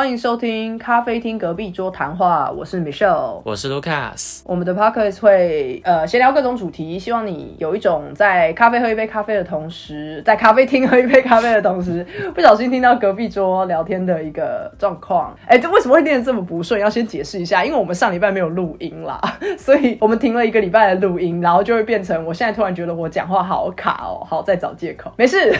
欢迎收听咖啡厅隔壁桌谈话，我是 Michelle，我是 Lucas。我们的 podcast 会呃闲聊各种主题，希望你有一种在咖啡喝一杯咖啡的同时，在咖啡厅喝一杯咖啡的同时，不小心听到隔壁桌聊天的一个状况。哎，这为什么会念得这么不顺？要先解释一下，因为我们上礼拜没有录音啦，所以 我们停了一个礼拜的录音，然后就会变成我现在突然觉得我讲话好卡哦，好再找借口，没事，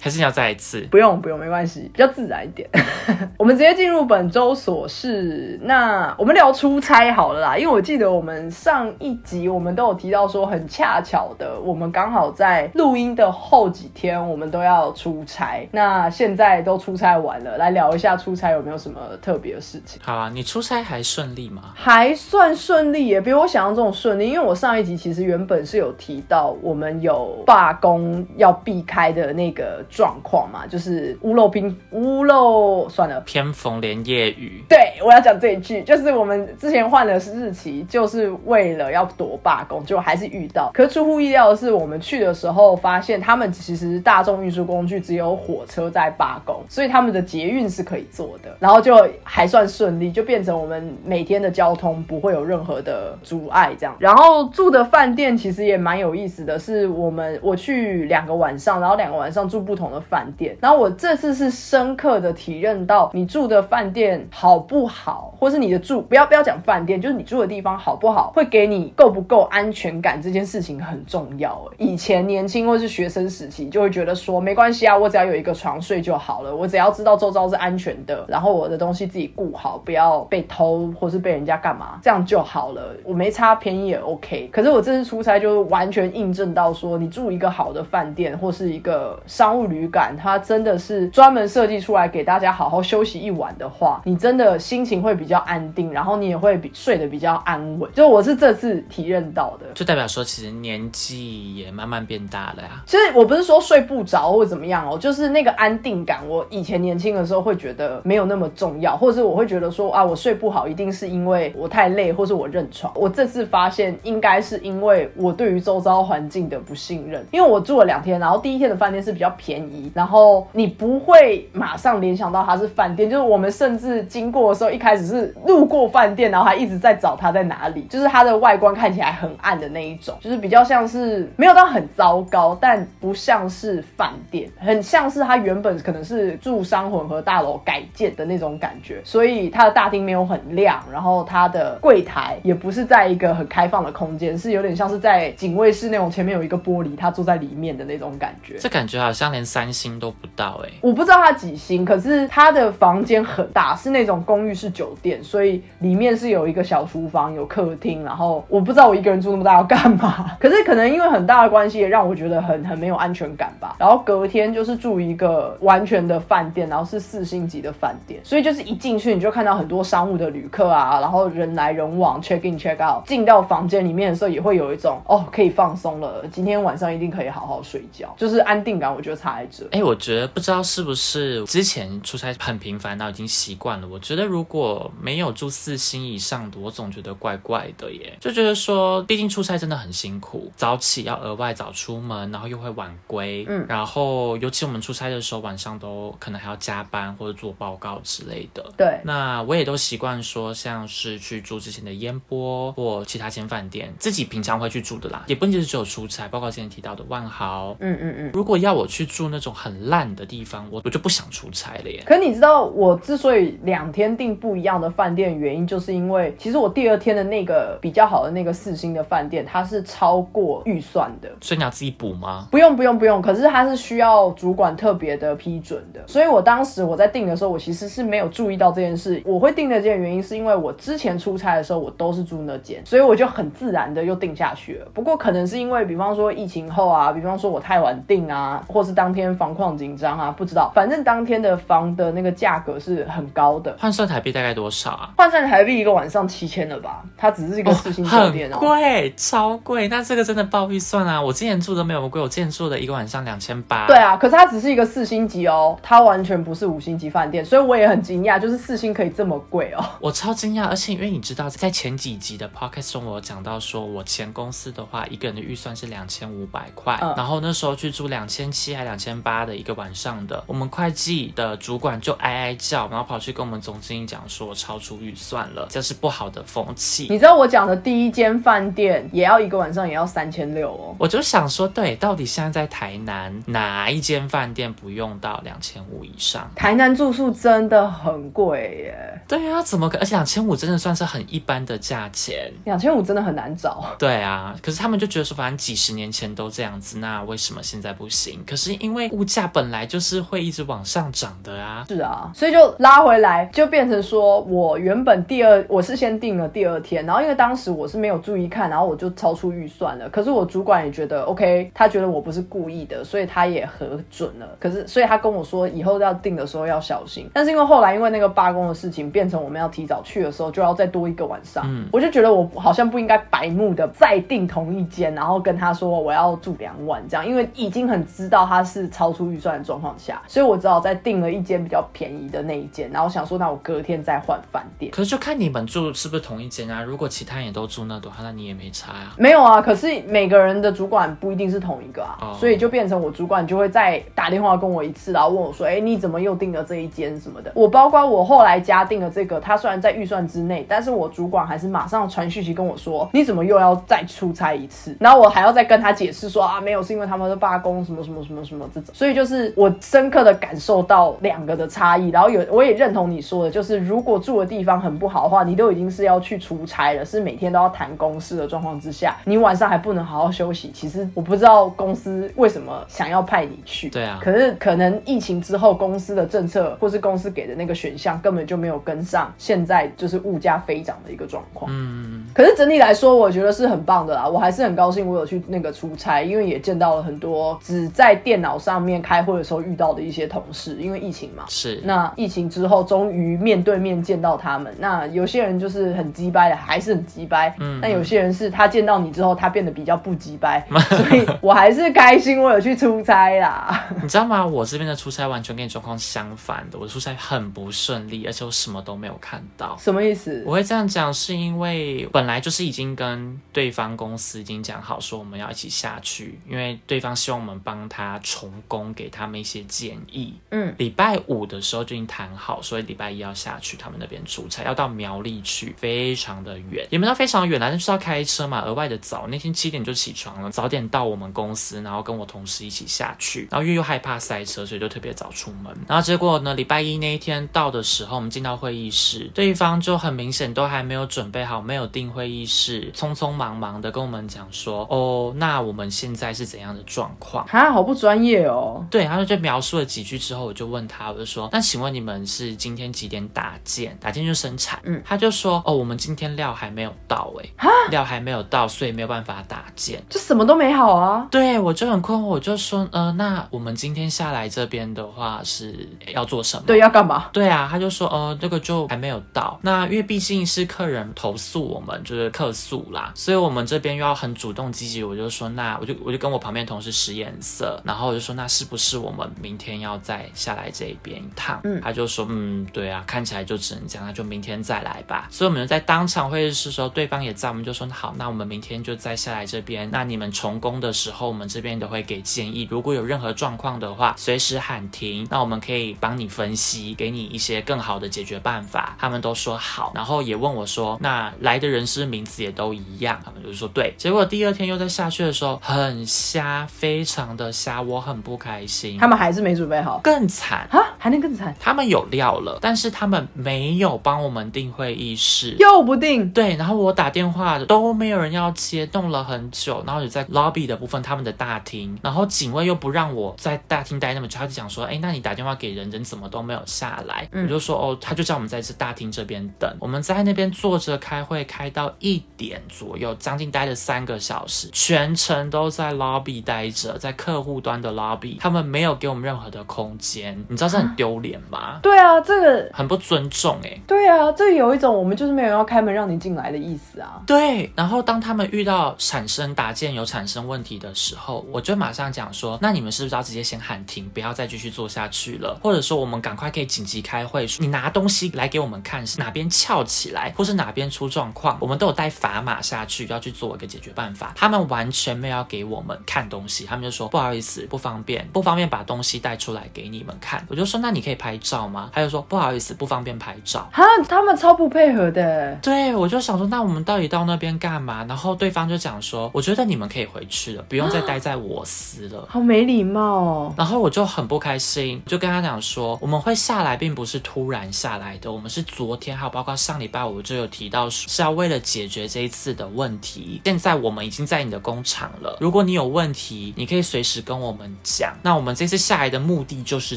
还是要再一次？不用不用，没关系，比较自然一点。我们直接进入本周琐事。那我们聊出差好了啦，因为我记得我们上一集我们都有提到说，很恰巧的，我们刚好在录音的后几天，我们都要出差。那现在都出差完了，来聊一下出差有没有什么特别的事情？好啊，你出差还顺利吗？还算顺利，也比我想象中顺利。因为我上一集其实原本是有提到，我们有罢工要避开的那个状况嘛，就是屋漏偏屋漏，算了。偏逢连夜雨，对我要讲这一句，就是我们之前换的是日期，就是为了要躲罢工，就还是遇到。可出乎意料的是，我们去的时候发现，他们其实大众运输工具只有火车在罢工，所以他们的捷运是可以坐的，然后就还算顺利，就变成我们每天的交通不会有任何的阻碍这样。然后住的饭店其实也蛮有意思的，是我们我去两个晚上，然后两个晚上住不同的饭店，然后我这次是深刻的体认到。你住的饭店好不好，或是你的住不要不要讲饭店，就是你住的地方好不好，会给你够不够安全感这件事情很重要。以前年轻或是学生时期，就会觉得说没关系啊，我只要有一个床睡就好了，我只要知道周遭是安全的，然后我的东西自己顾好，不要被偷或是被人家干嘛，这样就好了。我没差便宜也 OK。可是我这次出差就完全印证到说，你住一个好的饭店或是一个商务旅馆，它真的是专门设计出来给大家好好。休息一晚的话，你真的心情会比较安定，然后你也会比睡得比较安稳。就我是这次体验到的，就代表说其实年纪也慢慢变大了呀。其实我不是说睡不着或怎么样哦，就是那个安定感，我以前年轻的时候会觉得没有那么重要，或者是我会觉得说啊，我睡不好一定是因为我太累，或是我认床。我这次发现应该是因为我对于周遭环境的不信任，因为我住了两天，然后第一天的饭店是比较便宜，然后你不会马上联想到它是饭。店就是我我们甚至经过的时候，一开始是路过饭店，然后还一直在找它在哪里。就是它的外观看起来很暗的那一种，就是比较像是没有到很糟糕，但不像是饭店，很像是它原本可能是住商混合大楼改建的那种感觉。所以它的大厅没有很亮，然后它的柜台也不是在一个很开放的空间，是有点像是在警卫室那种前面有一个玻璃，他坐在里面的那种感觉。这感觉好像连三星都不到哎，我不知道它几星，可是它的。房间很大，是那种公寓式酒店，所以里面是有一个小厨房，有客厅。然后我不知道我一个人住那么大要干嘛，可是可能因为很大的关系，也让我觉得很 很没有安全感吧。然后隔天就是住一个完全的饭店，然后是四星级的饭店，所以就是一进去你就看到很多商务的旅客啊，然后人来人往，check in check out。进到房间里面的时候，也会有一种哦可以放松了，今天晚上一定可以好好睡觉，就是安定感。我觉得差在这。哎，我觉得不知道是不是之前出差很。频繁到已经习惯了，我觉得如果没有住四星以上的，我总觉得怪怪的耶。就觉得说，毕竟出差真的很辛苦，早起要额外早出门，然后又会晚归，嗯，然后尤其我们出差的时候，晚上都可能还要加班或者做报告之类的。对，那我也都习惯说，像是去住之前的烟波或其他间饭店，自己平常会去住的啦，也不仅是只有出差，包括之前提到的万豪，嗯嗯嗯。如果要我去住那种很烂的地方，我我就不想出差了耶。可你知道？我之所以两天订不一样的饭店，原因就是因为其实我第二天的那个比较好的那个四星的饭店，它是超过预算的，所以你要自己补吗？不用不用不用，可是它是需要主管特别的批准的，所以我当时我在订的时候，我其实是没有注意到这件事。我会订那间原因是因为我之前出差的时候，我都是住那间，所以我就很自然的又订下去了。不过可能是因为，比方说疫情后啊，比方说我太晚订啊，或是当天房况紧张啊，不知道，反正当天的房的那个价格是。是很高的，换算台币大概多少啊？换算台币一个晚上七千了吧？它只是一个四星酒店哦，贵，超贵。那这个真的爆预算啊！我之前住的没有贵，我之前住的一个晚上两千八。对啊，可是它只是一个四星级哦，它完全不是五星级饭店，所以我也很惊讶，就是四星可以这么贵哦。我超惊讶，而且因为你知道，在前几集的 podcast 中，我讲到说我前公司的话，一个人的预算是两千五百块，然后那时候去住两千七还两千八的一个晚上的，我们会计的主管就哀哀叫。笑，然后跑去跟我们总经理讲说超出预算了，这是不好的风气。你知道我讲的第一间饭店也要一个晚上也要三千六哦。我就想说，对，到底现在在台南哪一间饭店不用到两千五以上？台南住宿真的很贵耶，对啊，怎么可？而且两千五真的算是很一般的价钱。两千五真的很难找。对啊，可是他们就觉得说，反正几十年前都这样子，那为什么现在不行？可是因为物价本来就是会一直往上涨的啊。是啊，所以就拉回来，就变成说我原本第二我是先订了第二天，然后因为当时我是没有注意看，然后我就超出预算了。可是我主管也觉得 OK，他觉得我不是故意的，所以他也核准了。可是所以他跟我说以后要订的时候要小心。但是因为后来因为那个罢工的事情，变成我们要提早去的时候就要再多一个晚上，嗯我就觉得我好像不应该白目的再订同一间，然后跟他说我要住两晚这样，因为已经很知道他是超出预算的状况下，所以我只好再订了一间比较便宜的那一间，然后想说那我隔天再换饭店。可是就看你们住是不是同一间啊？如果其他人也都住那的话，那你也没差啊。没有啊，可是每个人的主管不一定是同一个啊，哦所以就变成我主管就会再打电话跟我一次，然后问我说，哎、你怎么又订了这一间什么的？我包括我后来加订了这个，他虽然在预算之内，但是我主管还是马上传讯息跟我说，你怎么又要再出差一次？然后我还要再跟他解释说啊，没有，是因为他们的罢工什么什么什么什么这种，所以就是我深刻的感受到两个的差异，然后有我也认同你说的，就是如果住的地方很不好的话，你都已经是要去出差了，是每天都要谈公事的状况之下，你晚上还不能好好休息。其实我不知道公司为什么想要派你去，对啊可是可能疫情之后，公司的政策或是公司给的那个选项根本就没有跟上现在就是物价飞涨的一个状况。嗯，可是整体来说，我觉得是很棒的啦。我还是很高兴我有去那个出差，因为也见到了很多只在电脑上面开会的时候遇到的一些同事。因为疫情嘛，是。那疫情之后终于面对面见到他们。那有些人就是很鸡掰的，还是很鸡掰。嗯但有些人是他见到你之后，他变得比较不鸡掰。所以我还是开心，我有去出差啦。你知道吗？我这边的出差完全跟你状况相反的，我的出差很不顺利，而且我什么都没有看到。什么意思？我会这样讲，是因为本来就是已经跟对方公司已经讲好说我们要一起下去，因为对方希望我们帮他重工，给他们一些建议。嗯，礼拜五的时候就已经谈好，所以礼拜一要下去他们那边出差，要到苗栗去，非常的远，也没到非常远啦，但是要开车嘛，额外的早。那天七点就起床了，早点到我们公司，然后跟我同事一起下去，然后因为又害怕塞车，所以就特别早出门。然后结果呢，礼拜一那一天到的时候，我们进到会议室，对方就很明显都还没有准备好，没有订会议室，匆匆忙忙的跟我们讲说，哦，那我们现在是怎样的状况？哈，好不专业哦。对，他就描述了几句之后，我就问他，我就说，那请问你们是今天几点打件？打件就生产。嗯他就说，哦，我们今天料还没有到、欸，料还没有到，所以没有办法打件。就什么都没好啊。对，我就很困惑，我就说，呃，那我们今天下来这边的话是要做什么？对，要干嘛？对啊，他就说，呃，这个就还没有到。那因为毕竟是客人投诉我们，就是客诉啦，所以我们这边又要很主动积极。我就说，那我就我就跟我旁边同事使眼色，然后我就说，那是不是我们明天要再下来这边一趟？嗯他就说，嗯，对啊，看起来就只能这样，那就明天再来吧。所以我们就在当场会议室的时候，对方也在，我们就说，好，那我们明天就再下来这边。那你们重工的时候，我们这边都会给建议，如果有任何状况的话，随时喊停，那我们可以帮你分析，给你一些更好的解决办法。他们都说好，然后也问我说，那来的人是名字也都一样？他们就说对。结果第二天又在下去的时候，很瞎，非常的瞎，我很不开心。他们还是没准备好更惨。啊，还能更惨，他们有料了，但是他们没有帮我们订会议室。又不定。对，然后我打电话都没有人要接，弄了很久，然后就在 lobby 的部分，他们的大厅，然后警卫又不让我在大厅待那么久，他就讲说，哎，那你打电话给人，人怎么都没有下来？嗯我就说，哦，他就叫我们在这大厅这边等，我们在那边坐着开会，开到一点左右，将近待了三个小时，全程都在 lobby 待着，在客户端的 lobby，他们没有给我们任何的空间，你知道这很丢脸吗？对啊，这个很不尊重哎、对啊，这有一种我们就是没有要开门让你进来的意思啊。对，然后当他们遇到产生搭建有产生问题的时候，我就马上讲说，那你们是不是要直接先喊停，不要再继续做下去了？或者说我们赶快可以紧急开会，你拿东西来给我们看，是哪边翘起来，或是哪边出状况，我们都有带砝码下去，要去做一个解决办法。他们完全没有要给我们看东西，他们就说不好意思，不方便，不方便把东西带出来给你们看。我就说那你可以拍照照吗？他就说不好意思，不方便拍照。哈，他们超不配合的。对，我就想说，那我们到底到那边干嘛？然后对方就讲说，我觉得你们可以回去了，不用再待在我司了。好没礼貌哦。然后我就很不开心，就跟他讲说，我们会下来，并不是突然下来的，我们是昨天，还有包括上礼拜，五就有提到是要为了解决这一次的问题。现在我们已经在你的工厂了，如果你有问题，你可以随时跟我们讲。那我们这次下来的目的就是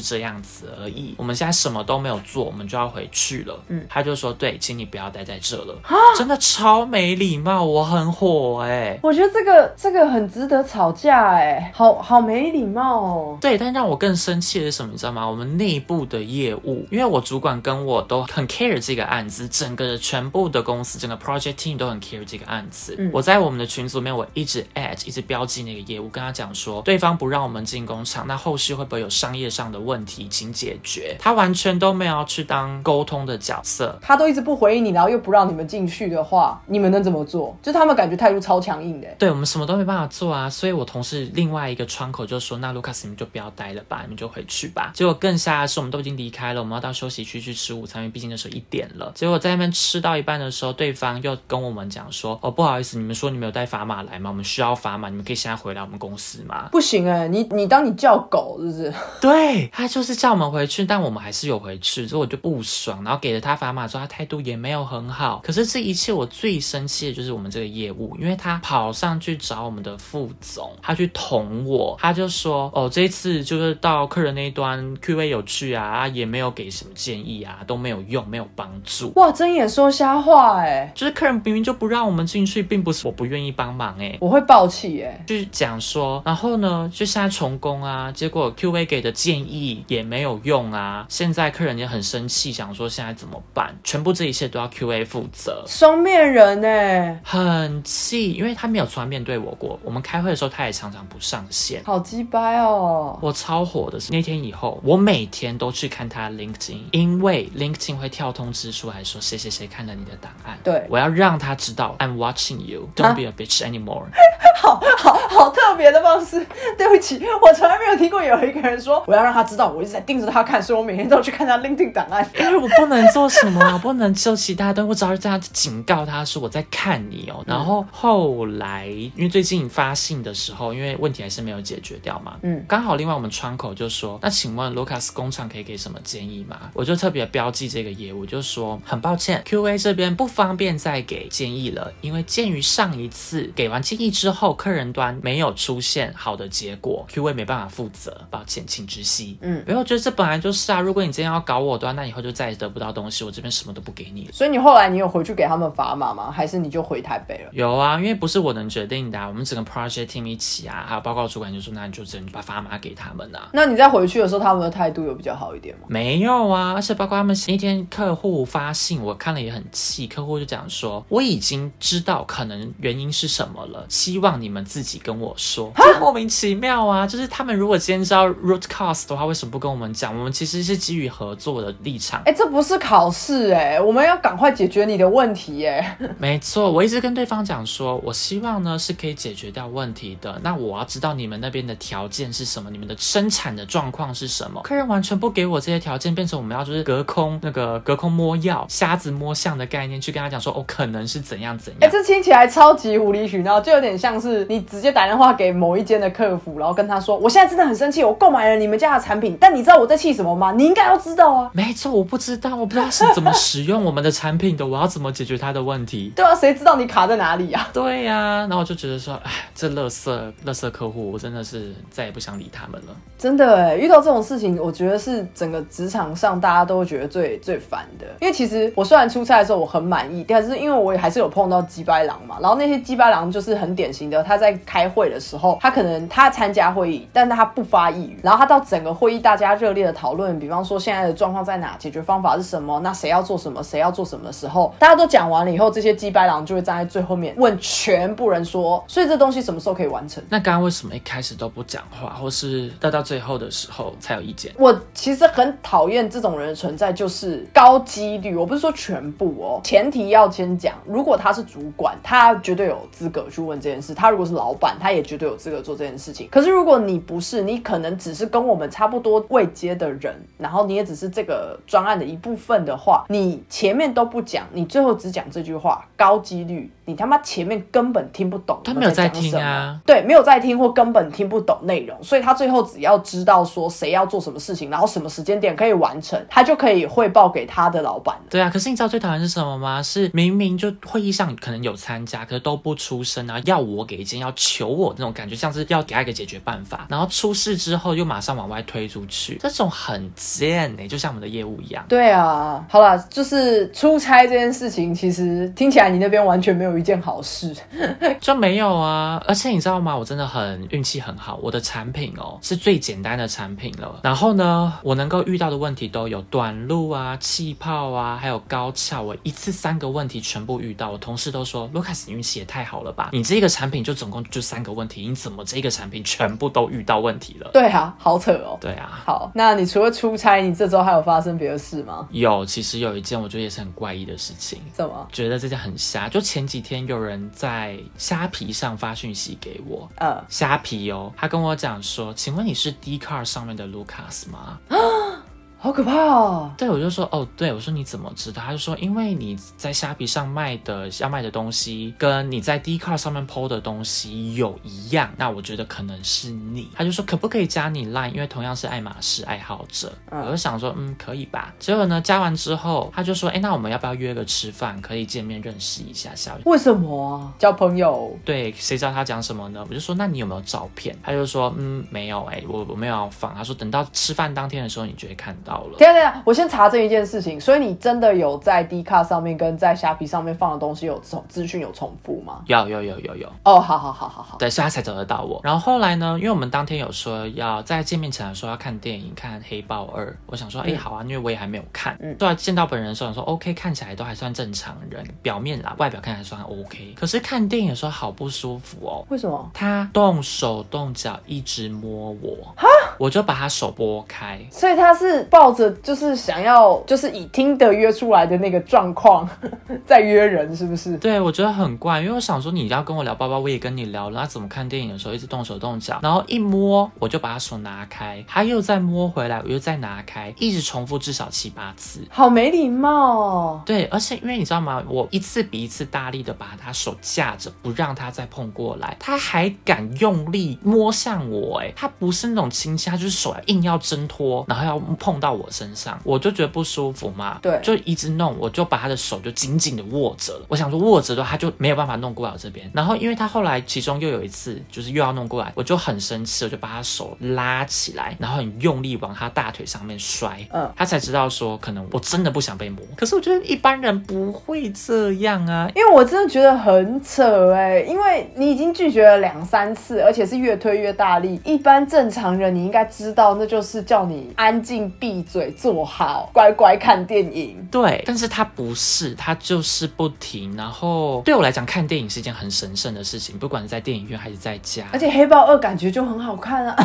这样子而已。我们现在什么都没有做，我们就要回去了。嗯，他就说，对，请你不要待在这了。真的超没礼貌，我很火哎。我觉得这个这个很值得吵架哎，好好没礼貌哦。对，但让我更生气的是什么，你知道吗？我们内部的业务，因为我主管跟我都很 care 这个案子，整个全部的公司，整个 project team 都很 care 这个案子。我在我们的群组里面，我一直 at，一直标记那个业务，跟他讲说，对方不让我们进工厂，那后续会不会有商业上的问题，请解决。他完全都没有去当沟通的角色，他都一直不回应你，然后又不让你们进去的话，你们能怎么做？就他们感觉态度超强硬的。对我们什么都没办法做啊，所以我同事另外一个窗口就说，那卢卡斯你们就不要待了吧，你们就回去吧。结果更吓的是，我们都已经离开了，我们要到休息区去吃午餐，因为毕竟那时候一点了。结果在那边吃到一半的时候，对方又跟我们讲说，哦不好意思，你们说你们有带砝码来吗？我们需要砝码，你们可以现在回来我们公司吗？不行哎，你你当你叫狗是不是？对他就是叫我们回去，但我们还是有回去，所以我就不爽，然后给了他砝码之后，他态度也没有很好。可是这一切我最生气的就是我们这个业务，因为他跑上去找我们的副总，他去捅我，他就说，哦这一次就是到客人那一端 Q A 有去啊，也没有给什么建议啊，都没有用，没有帮助。哇，睁眼说瞎话哎，就是客人明明就不让我们进去，并不是我不愿意帮忙哎，我会爆气哎，就是讲说，然后呢，就现在重工啊，结果 Q A 给的建议也没有用啊，现在客人也很生气，想说现在怎么办？全部这一切都要 Q A 负责，双面人哎，很气，因为他没有从来面对我过。我们开会的时候，他也常常不上线，好鸡掰哦。我超火的是那天以后，我每天都去看他 LinkedIn，因为 LinkedIn 会跳通知出来说谁谁谁看了你的档案，对我要让他知道 I'm watching you，don't be a bitch anymore。好好好特别的方式，对不起，我从来没有听过有一个人说我要让他知道我一直在盯着他看，所以我每天都去看他 LinkedIn 档案，因为我不能做什么，我不能做其他的，我只要这样警告他说我在看你哦。然后后来因为最近发信的时候，因为问题还是没有解决掉嘛，嗯，刚好另外我们窗口就说，那请问卢卡斯工厂可以给什么建议吗？我就特别标记这个业务，就说很抱歉，QA 这边不方便再给建议了，因为鉴于上一次给完建议之后，客人端没有出现好的结果，QA 没办法负责，抱歉，请知悉。嗯，我觉得这本来就是啊，如果你今天要搞我的话，那以后就再也得不到东西，我这边什么都不给你。所以你后来你有回去给他们砝码吗？还是你就回台北了？有啊，因为不是我能决定的，我们整个 project team 一起啊，还有报告主管就说，那你就只能把砝码给他们啊。那你在回去的时候，他们的态度有比较好一点吗？没有啊，而且包括他们那天客户发信，我看了也很气，客户就讲说，我已经知道可能原因是什么了，希望你们自己跟我说，莫名其妙啊！就是他们如果今天知道 root cause 的话，为什么不跟我们讲？我们其实是基于合作的立场。哎，这不是考试哎，我们要赶快解决你的问题哎。没错，我一直跟对方讲说，我希望呢是可以解决掉问题的。那我要知道你们那边的条件是什么，你们的生产的状况是什么？客人完全不给我这些条件，变成我们要就是隔空那个隔空摸药、瞎子摸象的概念去跟他讲说，哦，可能是怎样怎样。哎，这听起来超级无理取闹，就有点像是你直接打电话给某一间的客服，然后跟他说，我现在真的很生气，我购买了你们家的产品，但你知道我在气什么吗？你应该要知道啊。没错，我不知道，我不知道是怎么使用我们的产品的，我要怎么解决他的问题？对啊，谁知道你卡在哪里呀？对呀，然后我就觉得说，哎，这乐色乐色客户，我真的是再也不想理他们了。真的哎，遇到这种事情，我觉得是整个职场上大家都会觉得最最烦的。因为其实我虽然出差的时候我很满意，但是因为我也还是有碰到鸡掰狼嘛。然后那些鸡掰狼就是很典型的，他在开会的时候，他可能他参加会议，但他不发一语。然后他到整个会议大家热烈的讨论，比方说现在的状况在哪，解决方法是什么，那谁要做什么，谁要做什么的时候，大家都讲完了以后，这些鸡白狼就会站在最后面问全部人说，所以这东西什么时候可以完成？那刚刚为什么一开始都不讲话，或是到到最后的时候才有意见？我其实很讨厌这种人的存在，就是高几率。我不是说全部哦，前提要先讲，如果他是主管，他绝对有资格去问这件事；他如果是老板，他也绝对有资格做这件事情。可是如果你不是，你可能只是跟我们差不多位阶的人，然后。然后你也只是这个专案的一部分的话，你前面都不讲，你最后只讲这句话，高几率你他妈前面根本听不懂。他没有在听啊。啊，对，没有在听或根本听不懂内容，所以他最后只要知道说谁要做什么事情，然后什么时间点可以完成，他就可以汇报给他的老板了。对啊。可是你知道最讨厌是什么吗？是明明就会议上可能有参加，可是都不出声啊，要我给意见，要求我那种感觉，像是要给他一个解决办法，然后出事之后又马上往外推出去，这种很贱哎、就像我们的业务一样。对啊，好了，就是出差这件事情，其实听起来你那边完全没有一件好事。就没有啊，而且你知道吗？我真的很运气很好，我的产品哦是最简单的产品了。然后呢，我能够遇到的问题都有短路啊、气泡啊，还有高翘，我一次三个问题全部遇到。我同事都说，Lucas 你运气也太好了吧？你这个产品就总共就三个问题，你怎么这个产品全部都遇到问题了？对啊，好扯哦。对啊。好，那你除了出差，你这周还有发生别的事吗？有，其实有一件我觉得也是很怪异的事情，怎么？觉得这件很瞎。就前几天有人在虾皮上发讯息给我，呃，虾皮哦，他跟我讲说，请问你是 d c a r 上面的 Lucas 吗？好可怕哦！对，我就说哦，对，我说你怎么知道？他就说，因为你在虾皮上卖的要卖的东西，跟你在 d c a r 上面 PO 的东西有一样，那我觉得可能是你。他就说可不可以加你 Line？因为同样是爱马仕爱好者，嗯我就想说，嗯，可以吧。结果呢，加完之后，他就说，哎，那我们要不要约个吃饭，可以见面认识一下下？为什么啊？交朋友？对，谁知道他讲什么呢？我就说，那你有没有照片？他就说，嗯，没有、哎，我我没有要放。他说，等到吃饭当天的时候，你就会看到了。等一下等下，我先查这一件事情。所以你真的有在 D 卡上面跟在虾皮上面放的东西有重资讯有重复吗？有有有有有，哦，好好好好好。对，所以他才找得到我。然后后来呢，因为我们当天有说要在见面前说要看电影，看《黑豹二》，我想说，哎、嗯好啊，因为我也还没有看。嗯对见到本人的时候，想说 OK，看起来都还算正常人，表面啦，外表看起来算 OK。可是看电影的时候好不舒服哦。为什么？他动手动脚一直摸我，哈我就把他手拨开。所以他是抱着就是想要就是以听的约出来的那个状况 在约人，是不是？对，我觉得很怪，因为我想说你要跟我聊包包，我也跟你聊了，那怎么看电影的时候一直动手动脚，然后一摸我就把他手拿开，他又再摸回来，我又再拿开，一直重复至少七八次。好没礼貌哦。对，而且因为你知道吗？我一次比一次大力的把他手架着，不让他再碰过来，他还敢用力摸向我，哎，他不是那种轻轻，他就是手硬要挣脱，然后要碰到我身上，我就觉得不舒服嘛，对就一直弄，我就把他的手就紧紧的握着了。我想说握着的话，他就没有办法弄过来我这边。然后因为他后来其中又有一次就是又要弄过来，我就很生气，我就把他手拉起来，然后很用力往他大腿上面摔，嗯他才知道说可能我真的不想被摸。可是我觉得一般人不会这样啊。因为我真的觉得很扯哎、因为你已经拒绝了两三次，而且是越推越大力。一般正常人你应该知道，那就是叫你安静闭嘴，坐好，乖乖看电影。对，但是他不是，他就是不停。然后对我来讲，看电影是一件很神圣的事情，不管是在电影院还是在家。而且《黑豹二》感觉就很好看啊！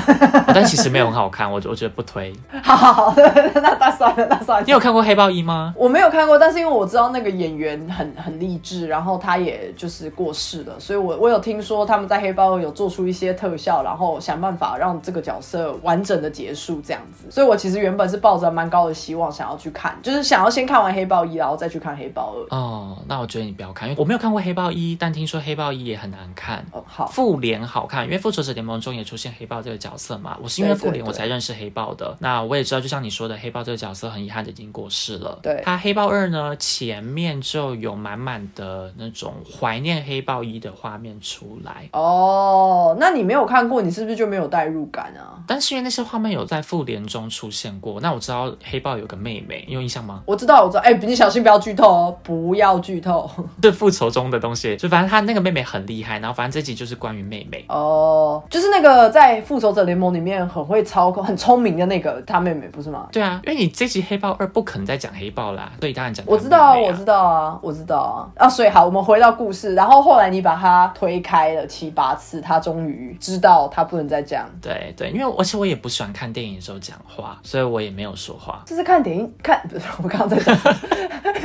但其实没有很好看，我我觉得不推。好好好，那那算了，那算了。你有看过《黑豹一》吗？我没有看过，但是因为我知道那个演员很很励志，然后他也就是过世了，所以我我有听说他们在《黑豹二》有做出一些特效，然后想办法让这个角色完整的结束这样子。所以我其实原本是抱着蛮高的希望想要去看，就是想要先看完《黑豹一》，然后再去看《黑豹二》。哦，那我觉得你不要看，因为我没有看过《黑豹一》，但听说《黑豹一》也很难看。哦，好，复联好看，因为复仇者联盟中也出现黑豹这个角色嘛。我是因为复联我才认识黑豹的。那我也知道，就像你说的，黑豹这个角色很遗憾的已经过世了。对他黑豹二呢，前面就有满满的那种怀念黑豹一的画面出来。哦，那你没有看过，你是不是就没有代入感啊？但是因为那些画面有在复联中出现过，那我知道黑豹有个妹妹，你有印象吗？我知道，我知道，哎、你小心不要剧透哦，不要剧透。是复仇中的东西，就反正他那个妹妹很厉害，然后反正这集就是关于妹妹。哦，就是那个在复仇者联盟里面很会操控、很聪明的那个他妹妹，不是吗？对啊，因为你这集黑豹二不可能再讲黑豹啦，所以当然讲她我知道啊，我知道啊，我知道啊。啊，所以好，我们回到故事，然后后来你把他推开了七八次，他终于知道他不能再这样。对对，因为而且我也不喜欢看电影的时候讲话，所以我也没没有说话。这是看电影看，不是我刚刚在讲，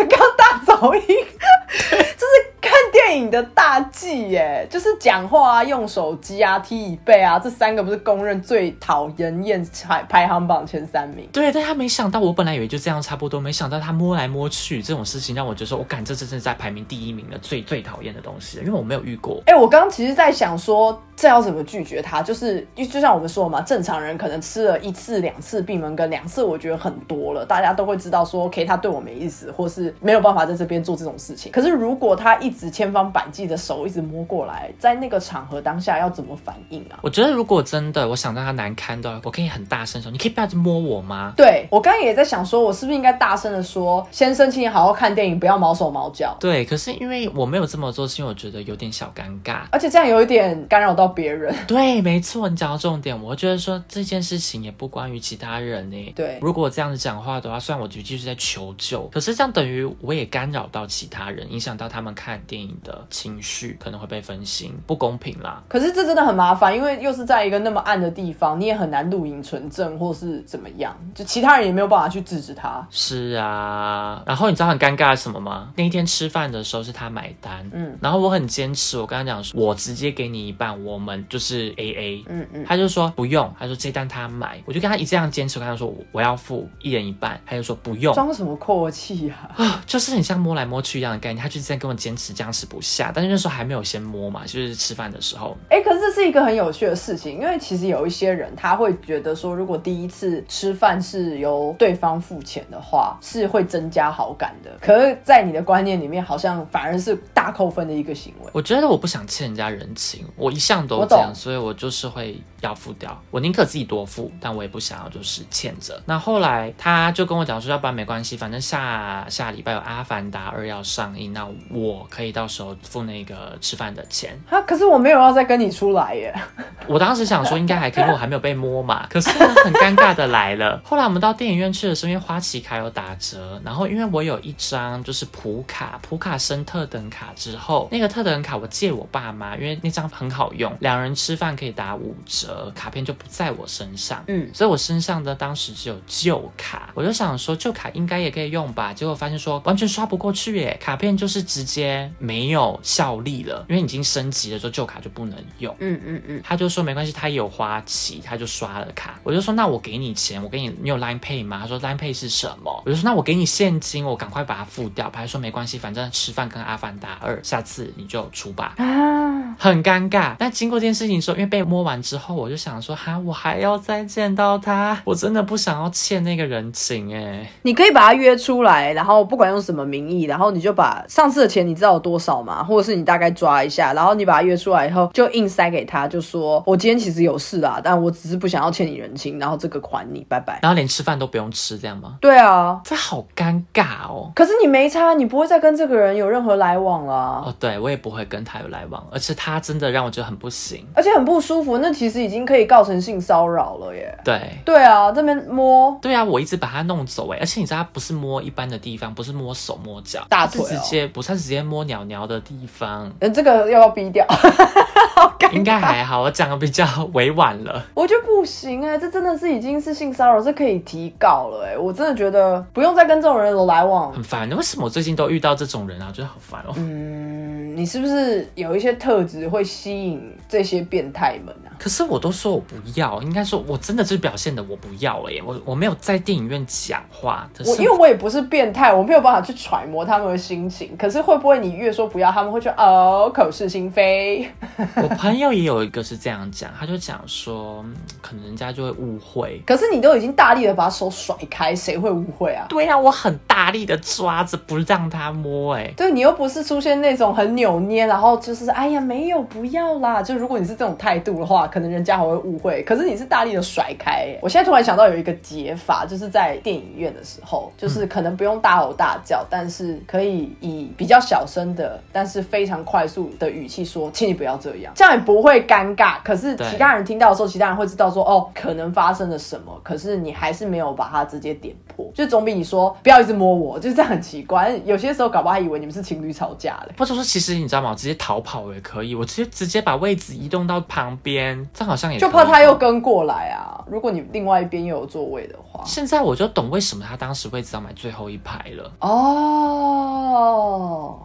刚大噪音，这是电电影的大忌耶，就是讲话啊、用手机啊、踢椅背啊，这三个不是公认最讨人厌排排行榜前三名。对，但他没想到，我本来以为就这样差不多，没想到他摸来摸去这种事情，让我觉得说，我感这真正在排名第一名的最最讨厌的东西，因为我没有遇过。哎、我刚刚其实在想说，这要怎么拒绝他？就是就就像我们说嘛，正常人可能吃了一次、两次闭门羹，两次我觉得很多了，大家都会知道说，OK，他对我没意思，或是没有办法在这边做这种事情。可是如果他一直千方百计的手一直摸过来，在那个场合当下要怎么反应啊？我觉得如果真的我想让他难堪的，我可以很大声说：“你可以不要摸我吗对我刚刚也在想说，我是不是应该大声的说，先生，请你好好看电影，不要毛手毛脚？”。对，可是因为我没有这么做，是因为我觉得有点小尴尬。而且这样有一点干扰到别人。对，没错，你讲到重点，我会觉得说这件事情也不关于其他人呢。对如果我这样子讲话的话，虽然我继续在求救，可是这样等于我也干扰到其他人，影响到他们看电影的情绪，可能会被分心，不公平啦。可是这真的很麻烦，因为又是在一个那么暗的地方，你也很难录影存证或是怎么样，就其他人也没有办法去制止他。是啊，然后你知道很尴尬的什么吗？那一天吃饭的时候是他买单，嗯，然后我很坚持，我跟他讲说，我直接给你一半，我们就是 A A，嗯嗯，他就说不用，他说这单他买，我就跟他一这样坚持，我跟他说我我要付一人一半，他就说不用，装什么阔气啊？就是很像摸来摸去一样的概念，他就这样跟我坚持僵持不下，但是那时候还没有先摸嘛，就是吃饭的时候，哎、可是这是一个很有趣的事情，因为其实有一些人他会觉得说，如果第一次吃饭是由对方付钱的话，是会增加好感的。可是，在你的观念里面，好像反而是大扣分的一个行为。我觉得我不想欠人家人情，我一向都这样，所以我就是会要付掉，我宁可自己多付，但我也不想要就是欠着。那后来他就跟我讲说，要不然没关系，反正下下礼拜有《阿凡达二》要上映，那我可以到时候付那个吃饭的钱。哈，可是我没有要再跟你出来耶。我当时想说应该还可以，因为我还没有被摸嘛。可是呢，很尴尬的来了。后来我们到电影院去的时候，因为花旗卡有打折，然后因为我有一张就是普卡，普卡升特等卡之后，那个特等卡我借我爸妈，因为那张很好用，两人吃饭可以打五折，卡片就不在我身上。嗯所以我身上的当时只有旧卡，我就想说旧卡应该也可以用吧，结果发现说完全刷不过去耶，卡片就是直接没有效力了，因为已经升级了之后旧卡就不能用。嗯嗯嗯，他就说没关系，他也有花旗，他就刷了卡。我就说那我给你钱，我给你，你有 Line Pay 吗？他说 Line Pay 是什么？我就说那我给你现金，我赶快把它付掉。他说没关系，反正吃饭跟阿凡达二，下次你就出吧。啊，很尴尬。但经过这件事情之后，因为被摸完之后，我就想说哈，我还要再见到他，我真的不想要欠那个人情哎。你可以把他约出来，然后不管用什么名义，然后你就把上次的钱你知道有多少吗？或者是你大概抓一下，然后你把他约出来以后，就硬塞给他，就说我今天其实有事啊，但我只是不想要欠你人情，然后这个还你，拜拜。然后连吃饭都不用吃，这样吗？对啊，这好尴尬哦。可是你没差，你不会再跟这个人有任何来往了。哦，对我也不会跟他有来往，而且他真的让我觉得很不行。而且很不舒服，那其实已经可以告成性骚扰了耶。对，对啊，这边摸对啊，我一直把他弄走哎，而且你知道他不是摸一般的地方，不是摸手摸脚，大腿哦他是直接不是直接摸鸟鸟的地方，嗯，这个要不要逼掉？应该还好，我讲的比较委婉了。我觉得不行哎、这真的是已经是性骚扰，这可以提告了哎、我真的觉得不用再跟这种人有来往。很烦，为什么我最近都遇到这种人啊？觉得好烦哦。嗯，你是不是有一些特质会吸引这些变态们啊？可是我都说我不要，应该说我真的是表现的我不要了耶，我我没有在电影院讲话，可是我因为我也不是变态，我没有办法去揣摩他们的心情。可是会不会你越说不要，他们会觉得哦口是心非？我朋友也有一个是这样讲，他就讲说，嗯可能人家就会误会。可是你都已经大力的把手甩开，谁会误会啊？对啊，我很大力的抓着不让他摸，哎，对你又不是出现那种很扭捏，然后就是哎呀没有不要啦，就如果你是这种态度的话，可能人家还会误会。可是你是大力的甩开耶，我现在突然想到有一个解法，就是在电影院的时候，就是可能不用大吼大叫，但是可以以比较小声的，但是非常快速的语气说，请你不要这样，这样也不会尴尬。可是其他人听到的时候，其他人会知道说哦，可能发生了什么，可是你还是没有把它直接点破，就总比你说不要一直摸我，就是这样很奇怪。有些时候搞不好还以为你们是情侣吵架嘞。或者说其实你知道吗？我直接逃跑也可以，我直接直接把位置移动到旁边，边，这好像也就怕他又跟过来啊。如果你另外一边又有座位的话，现在我就懂为什么他当时会只要买最后一排了。哦，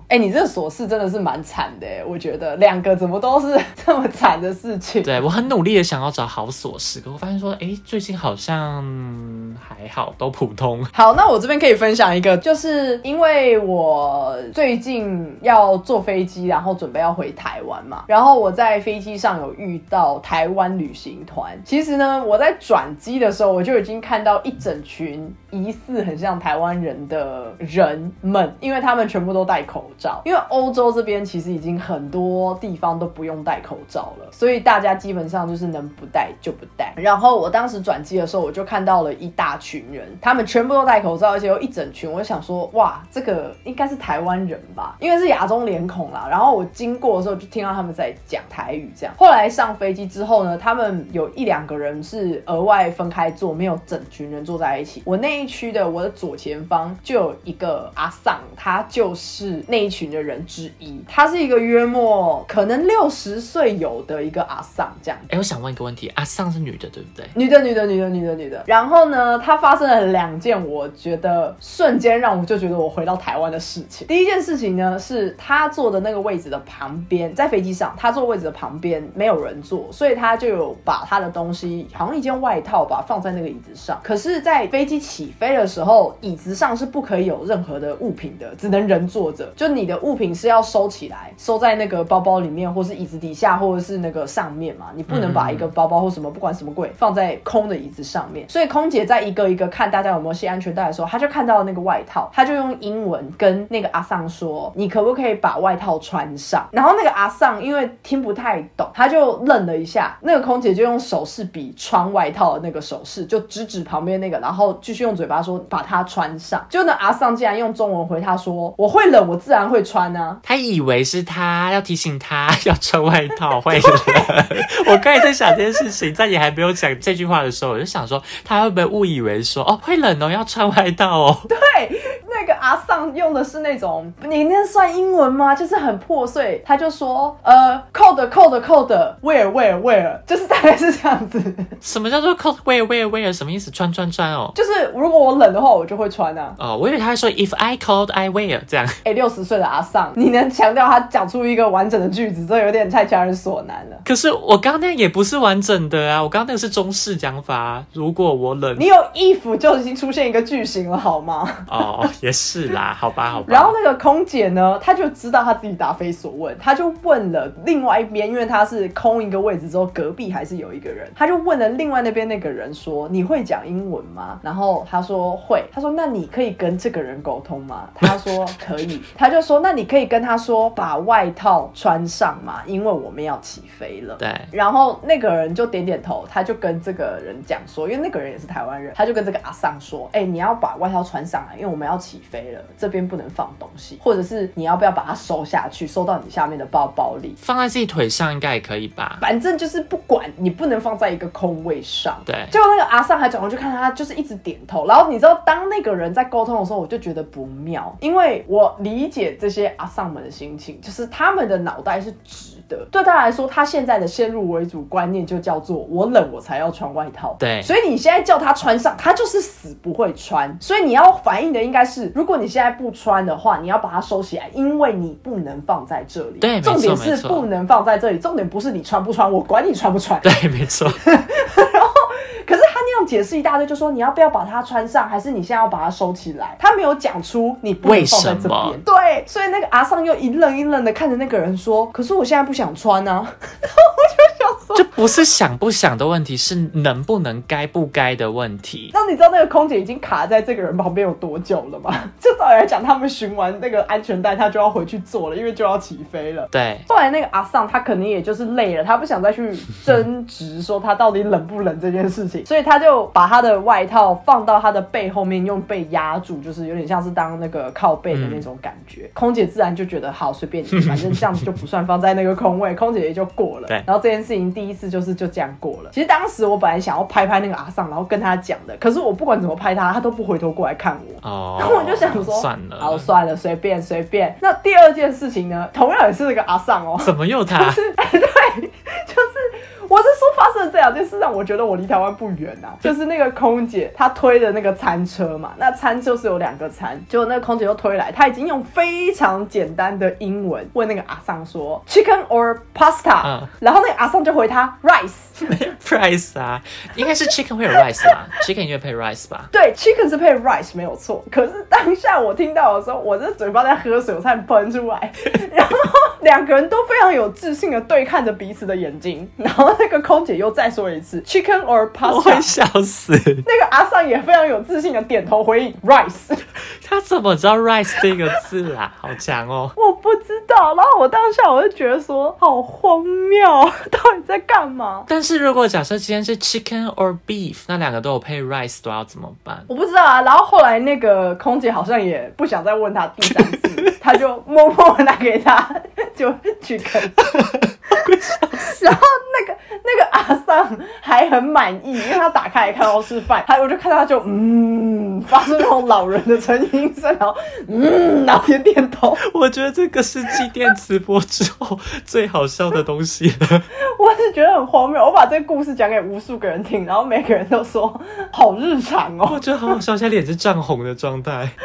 哎、你这琐事真的是蛮惨的哎，我觉得两个怎么都是 这么惨的事情。对我很努力的想要找好琐事，可我发现说，哎，最近好像还好，都普通。好，那我这边可以分享一个，就是因为我最近要坐飞机，然后准备要回台湾嘛，然后我在飞机上有遇到台湾旅行团。其实呢，我在转机的时候，我就已经看到一整群疑似很像台湾人的人们，因为他们全部都戴口罩。因为欧洲这边其实已经很多地方都不用戴口罩了，所以大家基本上就是能不戴就不戴。然后我当时转机的时候，我就看到了一大群人，他们全部都戴口罩，而且有一整群。我就想说，哇，这个应该是台湾人吧，因为是亚洲脸孔啦。然后我经过的时候，就听到他们在讲台语，这样。后来上飞机之后呢，他们有一两个人是额外分开坐，没有整群人坐在一起。我那一区的我的左前方就有一个阿桑，他就是那一群的人之一。他是一个约莫可能六十岁有的一个阿桑，这样。哎，我想问一个问题，阿桑是女的对不对？女的，女的，女的，女的，女的。然后呢，他发生了两件我觉得瞬间让我就觉得我回到台湾的事情。第一件事情呢，是他坐的那个位置的旁边，在飞机上，他坐位置的旁边没有人坐，所以他就有把他的东西，好像一件外套吧，放在那个椅子上。可是，在飞机起飞的时候，椅子上是不可以有任何的物品的，只能人坐着。就你的物品是要收起来，收在那个包包里面，或是椅子底下，或者是那个上面嘛，你不能把一个包包或什么，不管什么柜放在空的椅子上面。所以空姐在一个一个看大家有没有系安全带的时候，她就看到了那个外套，她就用英文跟那个阿桑说：“你可不可以把外套穿上？”然后那个阿桑因为听不太懂，他就愣了一下。那个空姐就用手势比穿外套的那个手势，就指指旁边那个，然后继续用嘴巴说：“把它穿上。”就那阿桑竟然用中文回他说：“我会冷，我自然会穿啊。”他以为是他要提醒他要穿外套，会冷。我刚才在想这件事情，在你还没有讲这句话的时候，我就想说他会不会误以为说哦会冷哦，要穿外套哦。对，那个阿桑用的是那种，你那算英文吗？就是很破碎，他就说呃，cold cold cold wear wear wear，就是大概是这样子。什么叫做 cold wear wear wear？什么意思？穿穿穿哦。就是如果我冷的话，我就会穿啊。哦，我以为他会说 if I cold I wear 这样。哎，六十岁的阿桑，你能强调他讲出一个完整的句子，这有点太强人所难了。可是我刚刚那样也不是完整的啊，我刚刚那个是中式讲法啊。如果我冷，你有 if 就已经出现一个句型了，好吗？哦，也是啦，好吧，好吧。然后那个空姐呢，她就知道她自己答非所问，她就问了另外一边，因为她是空一个位置之后，隔壁还是有一个人，她就问了另外那边那个人说：“你会讲英文吗？”然后他说会，他说：“那你可以跟这个人沟通吗？”他说可以，他就说：“那你可以跟他说把外套穿上嘛，因为我们要起飞了。”对。然后那个人就点点头，他就跟这个人讲说，因为那个人也是台湾人，他就跟这个阿桑说：“哎、你要把外套穿上来，因为我们要起飞了，这边不能放东西，或者是你要不要把它收下去，收到你下面的包包里。”放在自己腿上应该也可以吧？反正就是不管你不能放在一个空位上。对结果那个阿尚还转过去看他，就是一直点头。然后你知道，当那个人在沟通的时候，我就觉得不妙，因为我理解这些阿尚们的心情，就是他们的脑袋是直的。对他来说，他现在的先入为主观念就叫做我冷我才要穿外套。对所以你现在叫他穿上，他就是死不会穿。所以你要反映的应该是，如果你现在不穿的话，你要把它收起来，因为你不能放在这里。对重点是不能放在这里，重点不是你穿不穿，我管你穿不穿。对，没错。可是他那样解释一大堆，就说你要不要把它穿上，还是你现在要把它收起来？他没有讲出你不能放在这边。对，所以那个阿尚又一愣一愣的看着那个人说：“可是我现在不想穿啊。” 就想不是想不想的问题，是能不能、该不该的问题。那你知道那个空姐已经卡在这个人旁边有多久了吗？就照理来讲，他们寻完那个安全带，他就要回去坐了，因为就要起飞了。对，后来那个阿尚他肯定也就是累了，他不想再去争执说他到底冷不冷这件事情，所以他就把他的外套放到他的背后面，用背压住，就是有点像是当那个靠背的那种感觉。空姐自然就觉得好随便你，反正这样子就不算放在那个空位，空姐也就过了。对然后这件事情第一次就是就这样过了。其实当时我本来想要拍拍那个阿尚，然后跟他讲的，可是我不管怎么拍他，他都不回头过来看我。哦，然后我就想说，算了，好算了，随便随便。那第二件事情呢，同样也是那个阿尚哦，怎么又他？就是，哎，对，就是我是说发生了这两件事，让我觉得我离台湾不远呐、就是那个空姐她推的那个餐车嘛，那餐就是有两个餐，结果那个空姐又推来，她已经用非常简单的英文问那个阿桑说 chicken or pasta，、嗯。然后那个阿桑就回他 rice。rice 啊，应该是 chicken 会有 rice 吧？chicken 就会配 rice 吧？对，chicken 是配 rice 没有错，可是当下我听到的时候，我这嘴巴在喝水，我差点喷出来。然后两个人都非常有自信的对看着彼此的眼睛，然后那个空姐又再说一次 chicken or 我会 pasta，笑死。那个阿尚也非常有自信的点头回应 rice。他怎么知道 rice 这个字啊？好强哦！我不知道，然后我当下我就觉得说好荒谬，到底在干嘛？但是是如果假设今天是 chicken or beef，那两个都有配 rice，都要怎么办？我不知道啊，然后后来那个空姐好像也不想再问他第三次，他就默默拿给他，就去啃。然后那个那个阿桑还很满意，因为他打开来看到是饭，他我就看到他就嗯，发出那种老人的沉吟声，然后嗯，然后点点头。我觉得这个是祭奠直播之后最好笑的东西了。我是觉得很荒谬，我把这个故事讲给无数个人听，然后每个人都说好日常哦，我觉得好好笑，现在脸是涨红的状态。